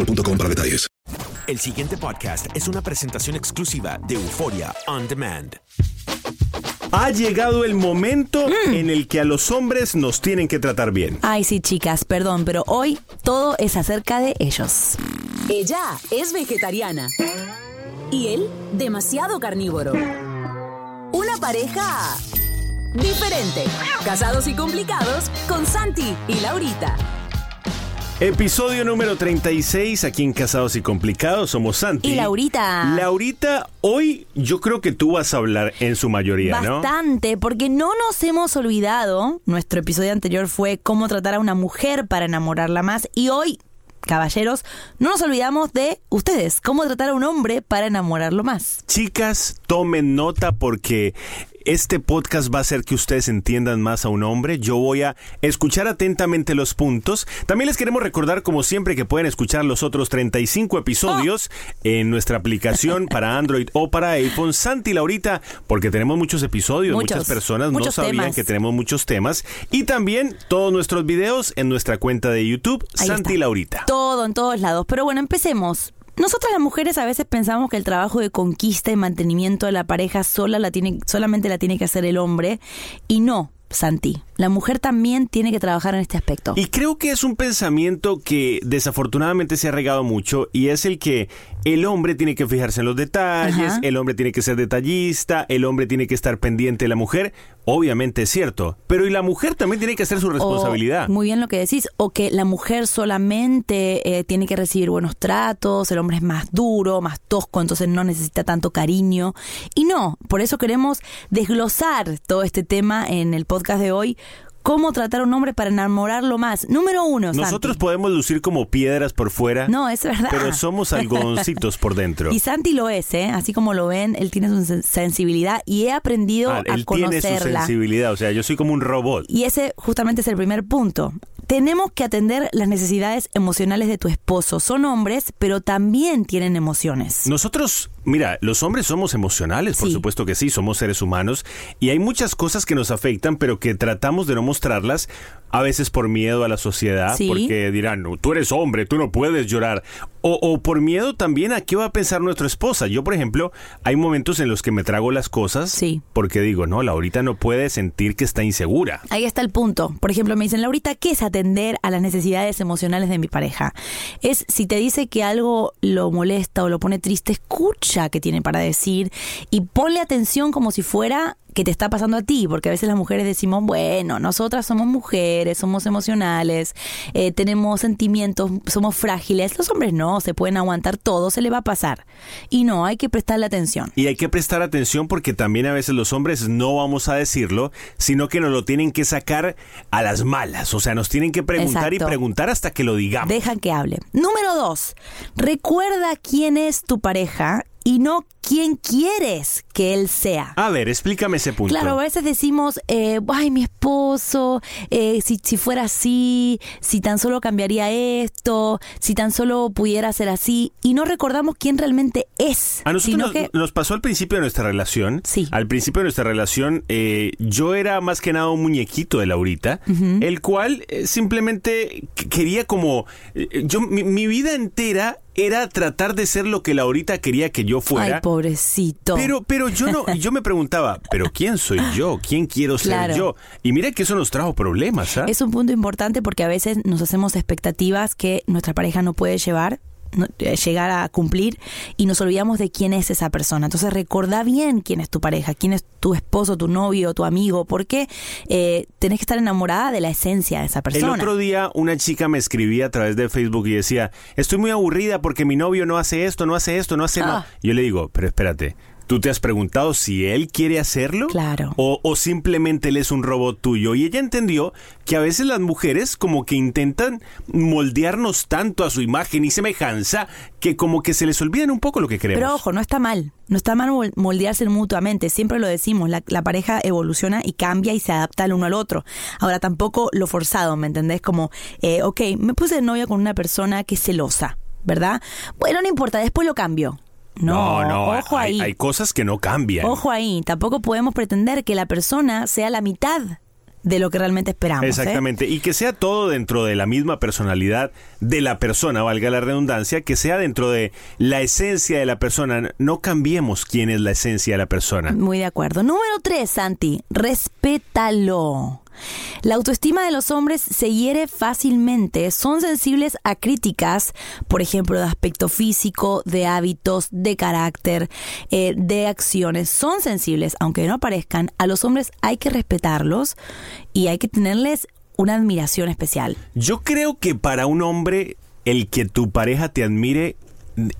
boostmobile.com para detalles. El siguiente podcast es una presentación exclusiva de Euforia On Demand. Ha llegado el momento en el que a los hombres nos tienen que tratar bien. Ay, sí, chicas, perdón, pero hoy todo es acerca de ellos. Ella es vegetariana. Y él, demasiado carnívoro. Una pareja diferente. Casados y complicados con Santi y Laurita. Episodio número 36, aquí en Casados y Complicados, somos Santi. Y Laurita. Laurita, hoy yo creo que tú vas a hablar en su mayoría, ¿no? Bastante, porque no nos hemos olvidado. Nuestro episodio anterior fue cómo tratar a una mujer para enamorarla más. Y hoy, caballeros, no nos olvidamos de ustedes, cómo tratar a un hombre para enamorarlo más. Chicas, tomen nota porque este podcast va a hacer que ustedes entiendan más a un hombre. Yo voy a escuchar atentamente los puntos. También les queremos recordar, como siempre, que pueden escuchar los otros 35 episodios en nuestra aplicación para Android o para iPhone. Santi Laurita, porque tenemos muchos episodios. Muchos, Muchas personas no sabían temas. que tenemos muchos temas. Y también todos nuestros videos en nuestra cuenta de YouTube, Ahí Santi está. Laurita. Todo en todos lados. Pero bueno, empecemos. Nosotras las mujeres a veces pensamos que el trabajo de conquista y mantenimiento de la pareja sola la tiene, solamente la tiene que hacer el hombre. Y no, Santi. La mujer también tiene que trabajar en este aspecto. Y creo que es un pensamiento que desafortunadamente se ha regado mucho y es el que el hombre tiene que fijarse en los detalles, Ajá. el hombre tiene que ser detallista, el hombre tiene que estar pendiente de la mujer. Obviamente es cierto, pero y la mujer también tiene que hacer su responsabilidad. O, muy bien lo que decís. O que la mujer solamente eh, tiene que recibir buenos tratos, el hombre es más duro, más tosco, entonces no necesita tanto cariño. Y no, por eso queremos desglosar todo este tema en el podcast de hoy. Cómo tratar a un hombre para enamorarlo más. Número uno, Nosotros Santi. podemos lucir como piedras por fuera, No, es verdad. pero somos algodoncitos por dentro. Y Santi lo es, ¿eh? Así como lo ven, él tiene su sen- sensibilidad y he aprendido Ah, a él tiene su sensibilidad, o sea, yo soy como un robot. Y ese justamente es el primer punto. Tenemos que atender las necesidades emocionales de tu esposo. Son hombres, pero también tienen emociones. Nosotros, mira, los hombres somos emocionales, por Sí. supuesto que sí, somos seres humanos y hay muchas cosas que nos afectan, pero que tratamos de no mostrarlas, a veces por miedo a la sociedad, Sí. porque dirán, "No, tú eres hombre, tú no puedes llorar, o, o por miedo también a qué va a pensar nuestra esposa. Yo, por ejemplo, hay momentos en los que me trago las cosas Sí. porque digo, no, Laurita no puede sentir que está insegura. Ahí está el punto. Por ejemplo, me dicen, Laurita, ¿qué es atender a las necesidades emocionales de mi pareja? Es si te dice que algo lo molesta o lo pone triste, escucha qué tiene para decir y ponle atención como si fuera que te está pasando a ti, porque a veces las mujeres decimos, bueno, nosotras somos mujeres, somos emocionales, eh, tenemos sentimientos, somos frágiles. Los hombres no, se pueden aguantar todo, se le va a pasar. Y no, hay que prestarle atención. Y hay que prestar atención porque también a veces los hombres no vamos a decirlo, sino que nos lo tienen que sacar a las malas. O sea, nos tienen que preguntar y preguntar hasta que lo digamos. Deja que hable. Número dos, recuerda quién es tu pareja y no quién quieres que él sea. A ver, explícame ese punto. Claro, a veces decimos, eh, ay, mi esposo, eh, si, si fuera así, si tan solo cambiaría esto, si tan solo pudiera ser así, y no recordamos quién realmente es. A nosotros nos, que nos pasó al principio de nuestra relación. Sí. Al principio de nuestra relación, eh, yo era más que nada un muñequito de Laurita, el cual eh, simplemente qu- quería como. eh, yo mi, mi vida entera era tratar de ser lo que Laurita quería que yo fuera. Ay, pobrecito. Pero, pero yo no, yo me preguntaba, ¿pero quién soy yo? ¿Quién quiero ser yo? Y mira que eso nos trajo problemas, ¿ah? Es un punto importante porque a veces nos hacemos expectativas que nuestra pareja no puede llevar llegar a cumplir y nos olvidamos de quién es esa persona. Entonces recordá bien quién es tu pareja, quién es tu esposo, tu novio, tu amigo, porque eh, tenés que estar enamorada de la esencia de esa El persona. otro día una chica me escribía a través de Facebook y decía, estoy muy aburrida porque mi novio no hace esto, no hace esto, no hace... Ah. no". Yo le digo, pero espérate, ¿tú te has preguntado si él quiere hacerlo? Claro. O, o simplemente él es un robot tuyo. Y ella entendió que a veces las mujeres como que intentan moldearnos tanto a su imagen y semejanza que como que se les olvidan un poco lo que queremos. Pero ojo, no está mal. No está mal mol- moldearse mutuamente. Siempre lo decimos, la, la pareja evoluciona y cambia y se adapta el uno al otro. Ahora, tampoco lo forzado, ¿me entendés? Como, eh, ok, me puse de novia con una persona que es celosa, ¿verdad? Bueno, no importa, después lo cambio. No, no, ojo hay, ahí. hay cosas que no cambian. Ojo ahí. Tampoco podemos pretender que la persona sea la mitad de lo que realmente esperamos. ¿eh? Exactamente, y que sea todo dentro de la misma personalidad de la persona, valga la redundancia, que sea dentro de la esencia de la persona. No cambiemos quién es la esencia de la persona. Muy de acuerdo. Número tres, Santi, respétalo. La autoestima de los hombres se hiere fácilmente, son sensibles a críticas, por ejemplo, de aspecto físico, de hábitos, de carácter, eh, de acciones. Son sensibles, aunque no aparezcan. A los hombres hay que respetarlos y hay que tenerles una admiración especial. Yo creo que para un hombre el que tu pareja te admire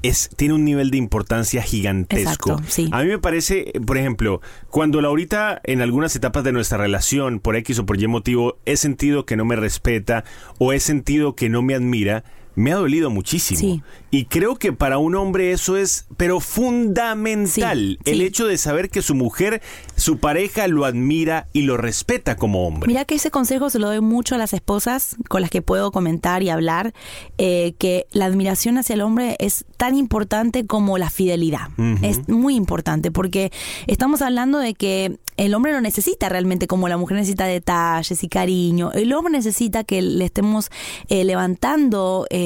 es, tiene un nivel de importancia gigantesco. Exacto, sí. A mí me parece, por ejemplo, cuando Laurita en algunas etapas de nuestra relación, por X o por Y motivo, he sentido que no me respeta o he sentido que no me admira, me ha dolido muchísimo. Sí. Y creo que para un hombre eso es, pero fundamental, Sí, el sí. hecho de saber que su mujer, su pareja lo admira y lo respeta como hombre. Mira que ese consejo se lo doy mucho a las esposas con las que puedo comentar y hablar, eh, que la admiración hacia el hombre es tan importante como la fidelidad. Es muy importante porque estamos hablando de que el hombre lo necesita realmente como la mujer necesita detalles y cariño. El hombre necesita que le estemos eh, levantando, eh,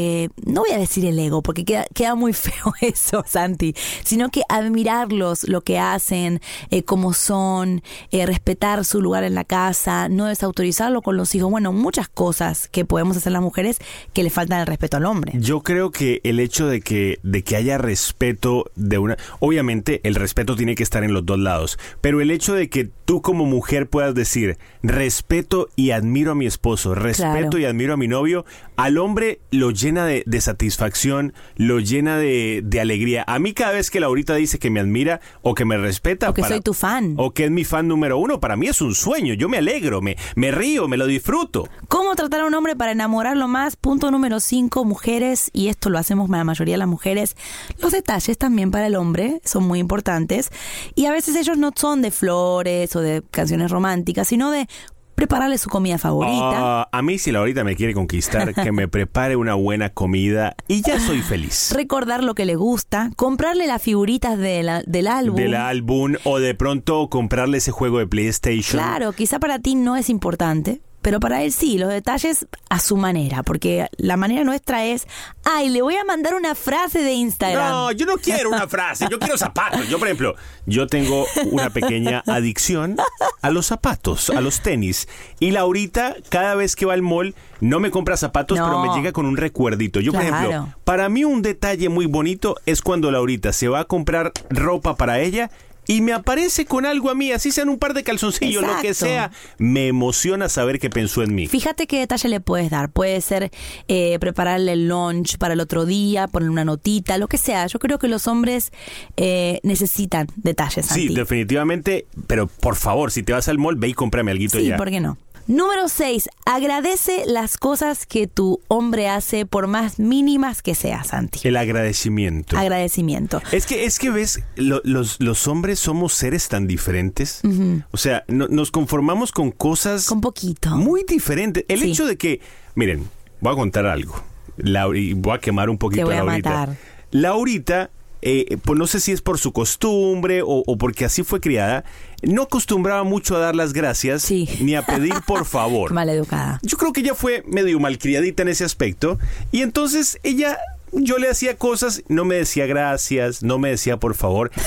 no voy a decir el ego porque queda, queda muy feo eso, Santi, sino que admirarlos, lo que hacen, eh, cómo son, eh, respetar su lugar en la casa, no desautorizarlo con los hijos. Bueno, muchas cosas que podemos hacer las mujeres que le faltan el respeto al hombre. Yo creo que el hecho de que, de que haya respeto de una... Obviamente el respeto tiene que estar en los dos lados, pero el hecho de que tú como mujer puedas decir respeto y admiro a mi esposo, respeto Claro. y admiro a mi novio, al hombre lo llena de, de satisfacción, lo llena de, de alegría. A mí cada vez que Laurita dice que me admira o que me respeta... O que para- soy tu fan. O que es mi fan número uno, para mí es un sueño, yo me alegro, me, me río, me lo disfruto. ¿Cómo tratar a un hombre para enamorarlo más? Punto número 5, mujeres, y esto lo hacemos la mayoría de las mujeres. Los detalles también para el hombre son muy importantes. Y a veces ellos no son de flores o de canciones románticas, sino de prepararle su comida favorita. Ah, a mí si Laurita me quiere conquistar, que me prepare una buena comida y ya soy feliz. Recordar lo que le gusta, comprarle las figuritas de la- del álbum. Del álbum o de pronto comprarle ese juego de PlayStation. Claro, quizá para ti no es importante, pero para él sí, los detalles a su manera, porque la manera nuestra es, ay, le voy a mandar una frase de Instagram. No, yo no quiero una frase, yo quiero zapatos. Yo, por ejemplo, yo tengo una pequeña adicción a los zapatos, a los tenis. Y Laurita, cada vez que va al mall, no me compra zapatos, No. pero me llega con un recuerdito. Yo, por ejemplo, para mí un detalle muy bonito es cuando Laurita se va a comprar ropa para ella y me aparece con algo a mí, así sean un par de calzoncillos, lo que sea, me emociona saber que pensó en mí. Fíjate qué detalle le puedes dar. Puede ser eh, prepararle el lunch para el otro día, ponerle una notita, lo que sea. Yo creo que los hombres eh, necesitan detalles. Sí, Santi. definitivamente, pero por favor, si te vas al mall, ve y cómprame algo Sí, ya. ¿por qué no? Número 6. Agradece las cosas que tu hombre hace por más mínimas que sea, Santi. El agradecimiento. Agradecimiento. Es que, es que ves, lo- los, los hombres somos seres tan diferentes. O sea, no- nos conformamos con cosas... Con poquito. Muy diferentes. El Sí. hecho de que, miren, voy a contar algo. Laura- y voy a quemar un poquito Te voy a a Laurita. matar. Laurita, eh, pues no sé si es por su costumbre o, o porque así fue criada, no acostumbraba mucho a dar las gracias ni a pedir por favor. Mal educada. Yo creo que ella fue medio malcriadita en ese aspecto. Y entonces ella, yo le hacía cosas, no me decía gracias, no me decía por favor.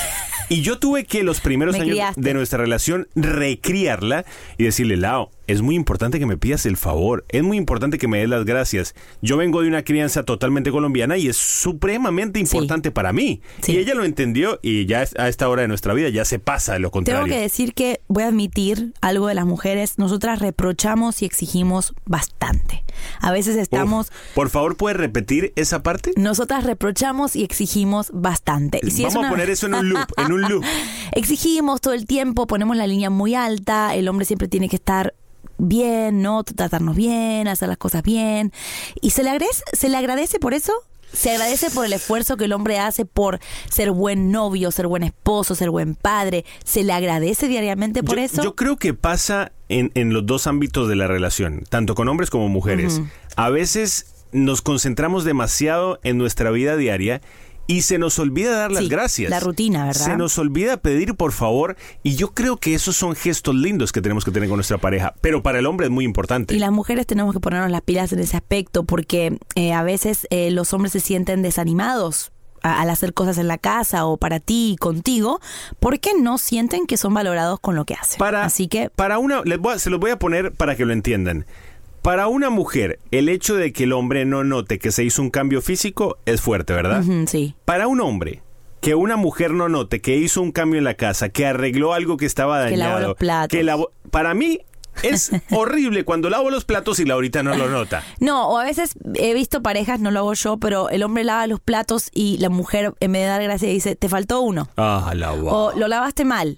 Y yo tuve que los primeros Me años criaste. de nuestra relación recriarla y decirle, Lao, es muy importante que me pidas el favor, es muy importante que me des las gracias. Yo vengo de una crianza totalmente colombiana y es supremamente importante para mí. Y ella lo entendió y ya a esta hora de nuestra vida ya se pasa de lo contrario. Tengo que decir que voy a admitir algo de las mujeres. Nosotras reprochamos y exigimos bastante. A veces estamos... Uf, por favor, ¿puedes repetir esa parte? Nosotras reprochamos y exigimos bastante. Y si Vamos una- a poner eso en un loop, en un loop. Exigimos todo el tiempo, ponemos la línea muy alta, el hombre siempre tiene que estar bien, ¿no? Tratarnos bien, hacer las cosas bien. ¿Y se le agradece, se le agradece por eso? Se agradece por el esfuerzo que el hombre hace por ser buen novio, ser buen esposo, ser buen padre. ¿Se le agradece diariamente por yo, eso? Yo creo que pasa en, en los dos ámbitos de la relación, tanto con hombres como mujeres. A veces nos concentramos demasiado en nuestra vida diaria y se nos olvida dar las Sí, gracias. la rutina, ¿verdad? Se nos olvida pedir por favor y yo creo que esos son gestos lindos que tenemos que tener con nuestra pareja, pero para el hombre es muy importante. Y las mujeres tenemos que ponernos las pilas en ese aspecto porque eh, a veces eh, los hombres se sienten desanimados al hacer cosas en la casa o para ti y contigo porque no sienten que son valorados con lo que hacen. Para, Así que para una, les voy a- se los voy a poner para que lo entiendan. Para una mujer, el hecho de que el hombre no note que se hizo un cambio físico es fuerte, ¿verdad? Sí. Para un hombre, que una mujer no note que hizo un cambio en la casa, que arregló algo que estaba Que lavó dañado, los platos. que lavó- para mí es horrible cuando lavo los platos y Laurita no lo nota. No, o a veces he visto parejas, no lo hago yo, pero el hombre lava los platos y la mujer en vez de dar gracias dice, te faltó uno. Ah, la. O lo lavaste mal.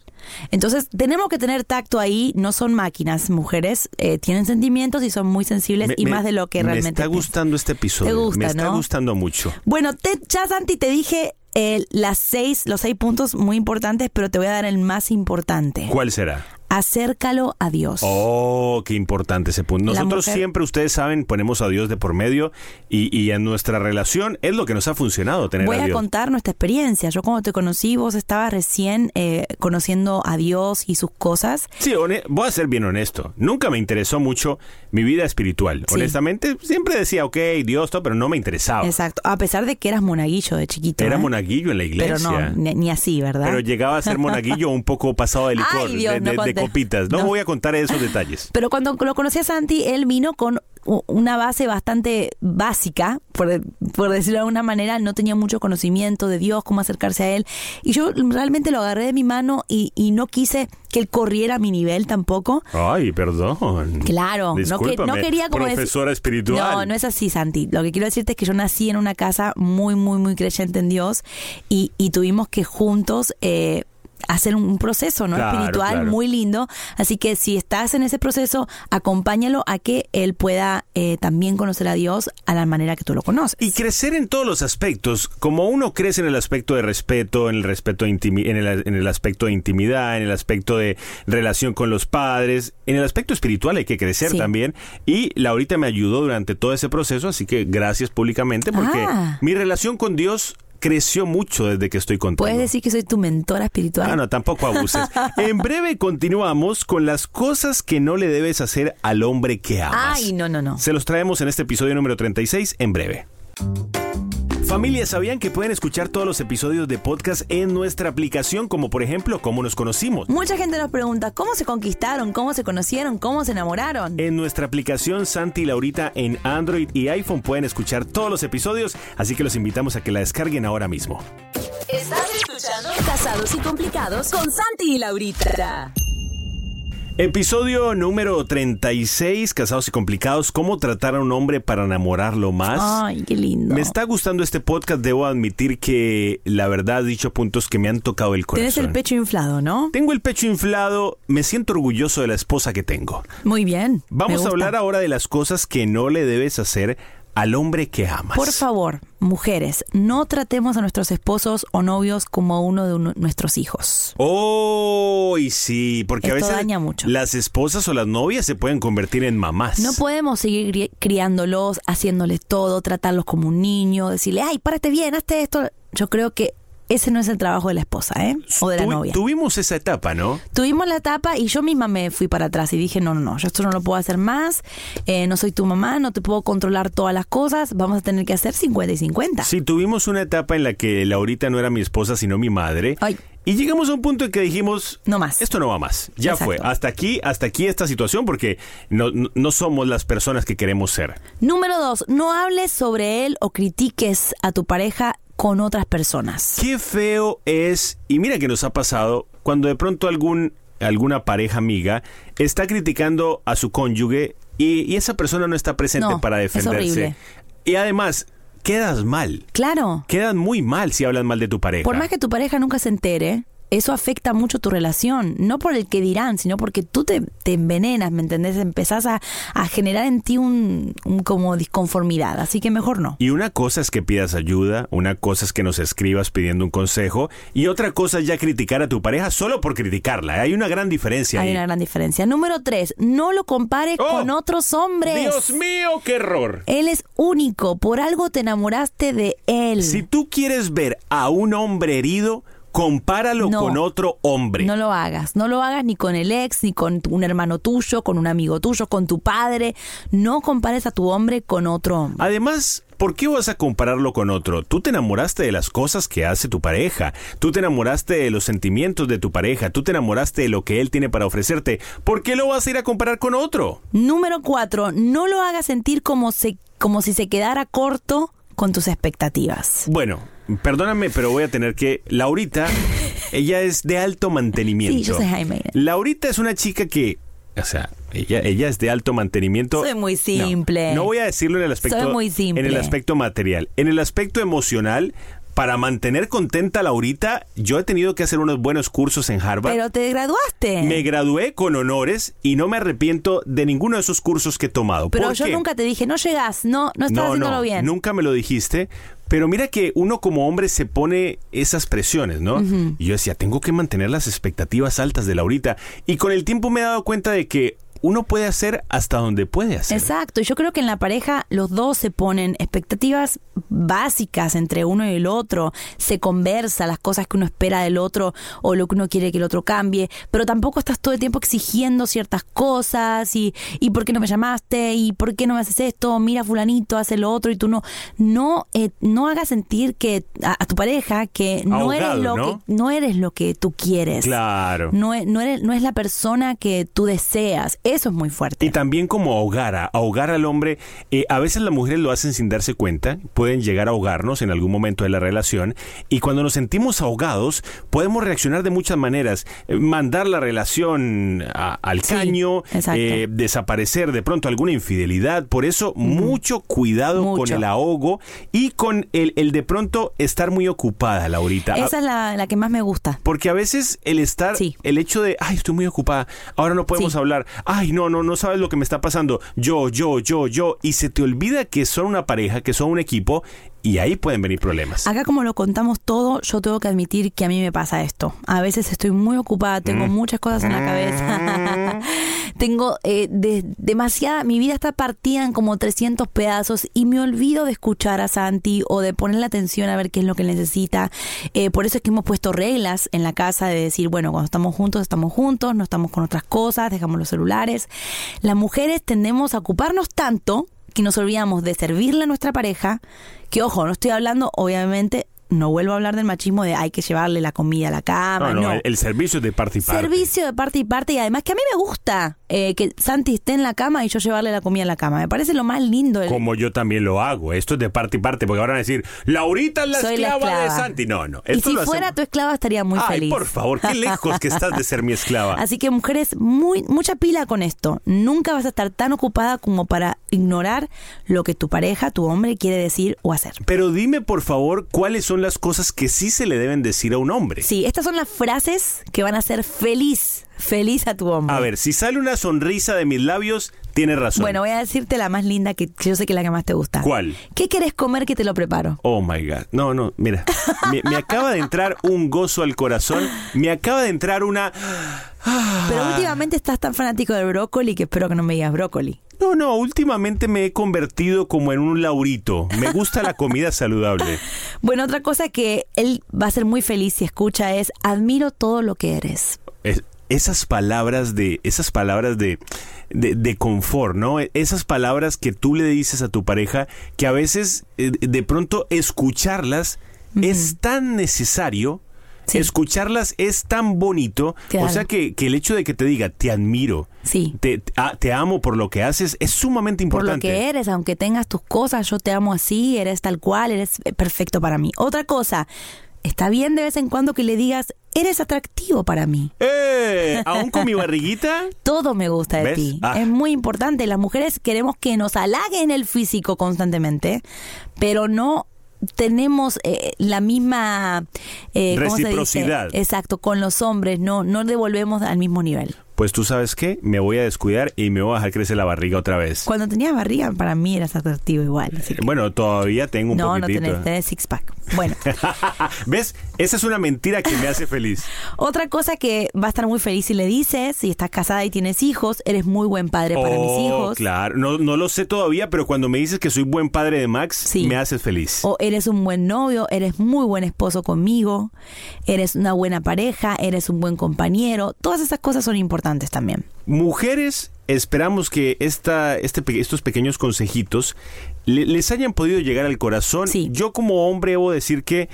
Entonces, tenemos que tener tacto ahí. No son máquinas, mujeres. eh, tienen sentimientos y son muy sensibles Me- y me- más de lo que Me realmente. está gustando este episodio. Te gusta, me está ¿no? gustando mucho. Bueno, te, ya Santi, te dije eh, las seis, los seis puntos muy importantes, pero te voy a dar el más importante. ¿Cuál será? Acércalo a Dios. Oh, qué importante ese punto. Nosotros mujer- siempre, ustedes saben, ponemos a Dios de por medio y, y en nuestra relación es lo que nos ha funcionado tener Voy a a Dios. contar nuestra experiencia. Yo cuando te conocí, vos estabas recién eh, conociendo a Dios y sus cosas. Sí, voy a ser bien honesto. Nunca me interesó mucho mi vida espiritual. Sí. Honestamente, siempre decía, ok, Dios, todo, pero no me interesaba. Exacto. A pesar de que eras monaguillo de chiquito. Era ¿eh? monaguillo en la iglesia. Pero no, ni, ni así, ¿verdad? Pero llegaba a ser monaguillo un poco pasado de licor, Ay, Dios, de, no. Copitas. No, No. voy a contar esos detalles. Pero cuando lo conocí a Santi, él vino con una base bastante básica, por, por decirlo de alguna manera, no tenía mucho conocimiento de Dios, cómo acercarse a él. Y yo realmente lo agarré de mi mano y, y no quise que él corriera a mi nivel tampoco. Ay, perdón. Claro, no, que, no quería como decir- Profesora espiritual. No, no es así, Santi. Lo que quiero decirte es que yo nací en una casa muy, muy, muy creyente en Dios y, y tuvimos que juntos eh, hacer un, proceso no Claro, espiritual claro. muy lindo. Así que si estás en ese proceso, acompáñalo a que él pueda eh, también conocer a Dios a la manera que tú lo conoces. Y crecer en todos los aspectos, como uno crece en el aspecto de respeto, en el respeto en, el, en el aspecto de intimidad, en el aspecto de relación con los padres, en el aspecto espiritual hay que crecer Sí. también. Y Laurita me ayudó durante todo ese proceso, así que gracias públicamente porque Ah. mi relación con Dios creció mucho desde que estoy contigo. Puedes decir que soy tu mentora espiritual. Ah, no, tampoco abuses. En breve continuamos con las cosas que no le debes hacer al hombre que amas. Ay, no, no, no. Se los traemos en este episodio número 36 en breve. Familia, ¿sabían que pueden escuchar todos los episodios de podcast en nuestra aplicación, como por ejemplo, cómo nos conocimos? Mucha gente nos pregunta, ¿cómo se conquistaron? ¿Cómo se conocieron? ¿Cómo se enamoraron? En nuestra aplicación Santi y Laurita en Android y iPhone pueden escuchar todos los episodios, así que los invitamos a que la descarguen ahora mismo. Estás escuchando Casados y Complicados con Santi y Laurita. Episodio número 36, Casados y Complicados, ¿cómo tratar a un hombre para enamorarlo más? Ay, qué lindo. Me está gustando este podcast, debo admitir que la verdad dicho puntos que me han tocado el corazón. Tienes el pecho inflado, ¿no? Tengo el pecho inflado, me siento orgulloso de la esposa que tengo. Muy bien. Vamos a hablar ahora de las cosas que no le debes hacer al hombre que amas. Por favor, mujeres, no tratemos a nuestros esposos o novios como uno de nuestros hijos. Oh, y sí, porque a veces daña mucho. las esposas o las novias se pueden convertir en mamás. No podemos seguir cri- criándolos, haciéndoles todo, tratarlos como un niño, decirle, ay, párate bien, hazte esto. Yo creo que ese no es el trabajo de la esposa, ¿eh? O de la novia. Tuvimos esa etapa, ¿no? Tuvimos la etapa y yo misma me fui para atrás y dije, no, no, no, yo esto no lo puedo hacer más, eh, no soy tu mamá, no te puedo controlar todas las cosas, vamos a tener que hacer 50 y 50. Sí, tuvimos una etapa en la que Laurita no era mi esposa, sino mi madre. Y llegamos a un punto en que dijimos, no más. Esto no va más. Ya Exacto. fue. Hasta aquí, hasta aquí esta situación porque no, no somos las personas que queremos ser. Número dos, no hables sobre él o critiques a tu pareja con otras personas. Qué feo es, y mira que nos ha pasado, cuando de pronto algún, alguna pareja amiga está criticando a su cónyuge y, y esa persona no está presente No, para es defenderse. horrible. Y además, quedas mal. Claro. Quedan muy mal si hablan mal de tu pareja. Por más que tu pareja nunca se entere, eso afecta mucho tu relación, no por el que dirán, sino porque tú te, te envenenas, ¿me entendés? Empezás a, a generar en ti un, un como disconformidad, así que mejor no. Y una cosa es que pidas ayuda, una cosa es que nos escribas pidiendo un consejo, y otra cosa es ya criticar a tu pareja solo por criticarla. Hay una gran diferencia Hay ahí. una gran diferencia. Número tres, no lo compares con otros hombres. Oh, Dios mío, qué error. Él es único, por algo te enamoraste de él. Si tú quieres ver a un hombre herido, compáralo No. con otro hombre. No lo hagas, no lo hagas ni con el ex, ni con un hermano tuyo, con un amigo tuyo, con tu padre. No compares a tu hombre con otro hombre. Además, ¿por qué vas a compararlo con otro? Tú te enamoraste de las cosas que hace tu pareja, tú te enamoraste de los sentimientos de tu pareja, tú te enamoraste de lo que él tiene para ofrecerte. ¿Por qué lo vas a ir a comparar con otro? Número cuatro, no lo hagas sentir como, se, como si se quedara corto con tus expectativas. Bueno, perdóname, pero voy a tener que. Laurita, ella es de alto mantenimiento. Sí, yo soy Jaime. Laurita es una chica que. O sea, ella, ella es de alto mantenimiento. Soy muy No, simple. No, voy a decirlo en el aspecto. Soy muy simple. En el aspecto material. En el aspecto emocional. Para mantener contenta a Laurita, yo he tenido que hacer unos buenos cursos en Harvard. Pero te graduaste. Me gradué con honores y no me arrepiento de ninguno de esos cursos que he tomado. Pero ¿Por yo qué? nunca te dije, no llegas, no, no estás haciéndolo bien. Nunca me lo dijiste. Pero mira que uno como hombre se pone esas presiones, ¿no? Y yo decía, tengo que mantener las expectativas altas de Laurita. Y con el tiempo me he dado cuenta de que uno puede hacer hasta donde puede hacer. Exacto, yo creo que en la pareja los dos se ponen expectativas básicas entre uno y el otro, se conversa las cosas que uno espera del otro o lo que uno quiere que el otro cambie, pero tampoco estás todo el tiempo exigiendo ciertas cosas y, y por qué no me llamaste y por qué no me haces esto, mira fulanito hace lo otro y tú no, no, eh, no hagas sentir que a, a tu pareja que no eres lo ¿no? que no eres lo que tú quieres. Claro. No es, no, eres, no es la persona que tú deseas. Eso es muy fuerte. Y también como ahogar, a- ahogar al hombre. eh, a veces las mujeres lo hacen sin darse cuenta, pueden llegar a ahogarnos en algún momento de la relación. Y cuando nos sentimos ahogados, podemos reaccionar de muchas maneras. Eh, mandar la relación a- al caño, eh, desaparecer de pronto alguna infidelidad. Por eso, mucho cuidado con el ahogo y con el, el de pronto estar muy ocupada, Laurita. Esa es la, la que más me gusta. Porque a veces el estar, el hecho de, ay, estoy muy ocupada, ahora no podemos Sí. hablar, ay, no, no, no sabes lo que me está pasando, yo, yo, yo, yo, y se te olvida que son una pareja, que son un equipo, y ahí pueden venir problemas. Acá como lo contamos todo, yo tengo que admitir que a mí me pasa esto. A veces estoy muy ocupada, tengo Mm. muchas cosas en la cabeza. tengo eh, de- demasiada, mi vida está partida en como 300 pedazos y me olvido de escuchar a Santi o de ponerle atención a ver qué es lo que necesita. Eh, por eso es que hemos puesto reglas en la casa de decir, bueno, cuando estamos juntos, estamos juntos, no estamos con otras cosas, dejamos los celulares. Las mujeres tendemos a ocuparnos tanto que nos olvidamos de servirle a nuestra pareja, que ojo, no estoy hablando, obviamente, no vuelvo a hablar del machismo de hay que llevarle la comida a la cama, no, no. no, el, el servicio es de parte y parte. Servicio de parte y parte y además que a mí me gusta. eh, que Santi esté en la cama y yo llevarle la comida en la cama. Me parece lo más lindo. del- Como yo también lo hago. Esto es de parte y parte, porque ahora van a decir, Laurita es la, Soy la esclava, de. Santi. No, no. y si fuera hacemos- tu esclava estaría muy Ay, feliz. por favor, qué lejos que estás de ser mi esclava. Así que mujeres, muy, mucha pila con esto. Nunca vas a estar tan ocupada como para ignorar lo que tu pareja, tu hombre, quiere decir o hacer. Pero dime, por favor, cuáles son las cosas que sí se le deben decir a un hombre. Sí, estas son las frases que van a hacer feliz, feliz a tu hombre. A ver, si sale una sonrisa de mis labios, tienes razón. Bueno, voy a decirte la más linda que, que yo sé que es la que más te gusta. ¿Cuál? ¿Qué querés comer que te lo preparo? Oh my God. No, no, mira. Me, me acaba de entrar un gozo al corazón. Me acaba de entrar una. Pero últimamente estás tan fanático del brócoli que espero que no me digas brócoli. No, no, últimamente me he convertido como en un laurito. Me gusta la comida saludable. Bueno, otra cosa que él va a ser muy feliz si escucha es admiro todo lo que eres. Es- esas palabras de. Esas palabras de. De, de confort, ¿no? Esas palabras que tú le dices a tu pareja que a veces eh, de pronto escucharlas es tan necesario, escucharlas es tan bonito, Claro. o sea que, que el hecho de que te diga te admiro, Sí. te, te amo por lo que haces es sumamente Por importante. lo que eres, aunque tengas tus cosas, yo te amo así, eres tal cual, eres eh, perfecto para mí. Otra cosa, está bien de vez en cuando que le digas, eres atractivo para mí. ¡Eh! ¿Aún con mi barriguita? Todo me gusta de ¿Ves? ti. Ah. Es muy importante. Las mujeres queremos que nos halaguen el físico constantemente, pero no tenemos eh, la misma eh, ¿cómo se dice? Reciprocidad. Exacto, con los hombres, no, no devolvemos al mismo nivel. Pues tú sabes qué, me voy a descuidar y me voy a dejar crecer la barriga otra vez. Cuando tenías barriga, para mí eras atractivo igual. así que- Bueno, todavía tengo un no, no poquitito. tenés, tenés six pack. Bueno, ¿Ves? Esa es una mentira que me hace feliz. otra cosa que va a estar muy feliz si le dices, si estás casada y tienes hijos, eres muy buen padre para mis Oh, hijos. Claro, no, no lo sé todavía, pero cuando me dices que soy buen padre de Max, Sí. me haces feliz. O eres un buen novio, eres muy buen esposo conmigo, eres una buena pareja, eres un buen compañero. Todas esas cosas son importantes también. Mujeres, esperamos que esta, este, estos pequeños consejitos le- les hayan podido llegar al corazón. Yo como hombre debo decir que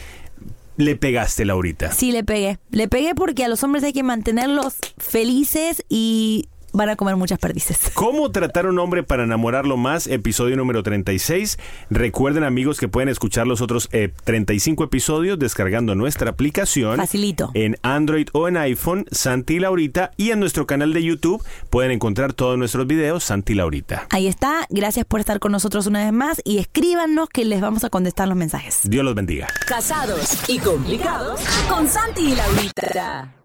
le pegaste, Laurita. Sí, le pegué. Le pegué porque a los hombres hay que mantenerlos felices y van a comer muchas perdices. ¿Cómo tratar a un hombre para enamorarlo más? Episodio número 36. Recuerden amigos que pueden escuchar los otros eh, 35 episodios descargando nuestra aplicación. Facilito. En Android o en iPhone, Santi y Laurita. Y en nuestro canal de YouTube pueden encontrar todos nuestros videos, Santi y Laurita. Ahí está. Gracias por estar con nosotros una vez más y escríbanos que les vamos a contestar los mensajes. Dios los bendiga. Casados y complicados con Santi y Laurita.